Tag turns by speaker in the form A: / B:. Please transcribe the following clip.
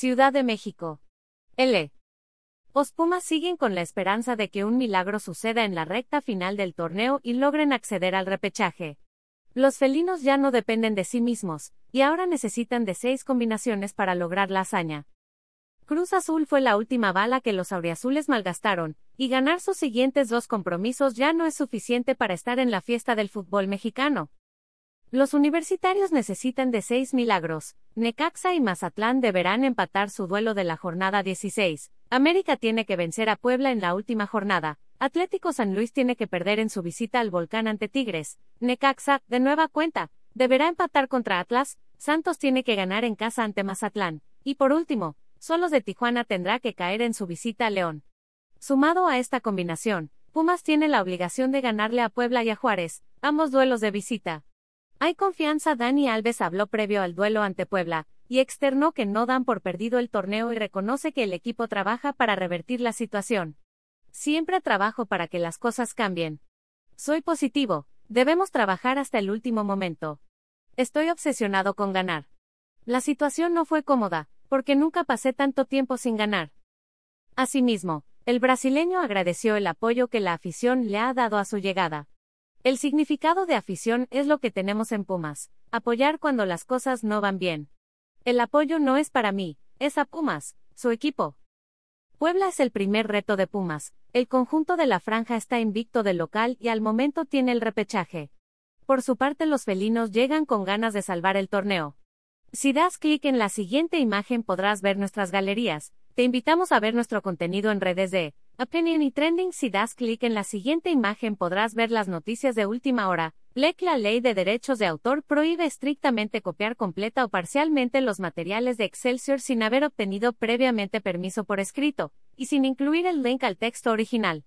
A: Ciudad de México. L. Los Pumas siguen con la esperanza de que un milagro suceda en la recta final del torneo y logren acceder al repechaje. Los felinos ya no dependen de sí mismos, y ahora necesitan de seis combinaciones para lograr la hazaña. Cruz Azul fue la última bala que los auriazules malgastaron, y ganar sus siguientes dos compromisos ya no es suficiente para estar en la fiesta del fútbol mexicano. Los universitarios necesitan de seis milagros. Necaxa y Mazatlán deberán empatar su duelo de la jornada 16. América tiene que vencer a Puebla en la última jornada. Atlético San Luis tiene que perder en su visita al volcán ante Tigres. Necaxa, de nueva cuenta, deberá empatar contra Atlas. Santos tiene que ganar en casa ante Mazatlán. Y por último, Solos de Tijuana tendrá que caer en su visita a León. Sumado a esta combinación, Pumas tiene la obligación de ganarle a Puebla y a Juárez, ambos duelos de visita. Hay confianza. Dani Alves habló previo al duelo ante Puebla, y externó que no dan por perdido el torneo y reconoce que el equipo trabaja para revertir la situación. Siempre trabajo para que las cosas cambien. Soy positivo, debemos trabajar hasta el último momento. Estoy obsesionado con ganar. La situación no fue cómoda, porque nunca pasé tanto tiempo sin ganar. Asimismo, el brasileño agradeció el apoyo que la afición le ha dado a su llegada. El significado de afición es lo que tenemos en Pumas, apoyar cuando las cosas no van bien. El apoyo no es para mí, es a Pumas, su equipo. Puebla es el primer reto de Pumas, el conjunto de la franja está invicto del local y al momento tiene el repechaje. Por su parte los felinos llegan con ganas de salvar el torneo. Si das clic en la siguiente imagen podrás ver nuestras galerías, te invitamos a ver nuestro contenido en redes de Opinion y Trending. Si das clic en la siguiente imagen podrás ver las noticias de última hora. LEC La ley de derechos de autor prohíbe estrictamente copiar completa o parcialmente los materiales de Excelsior sin haber obtenido previamente permiso por escrito, y sin incluir el link al texto original.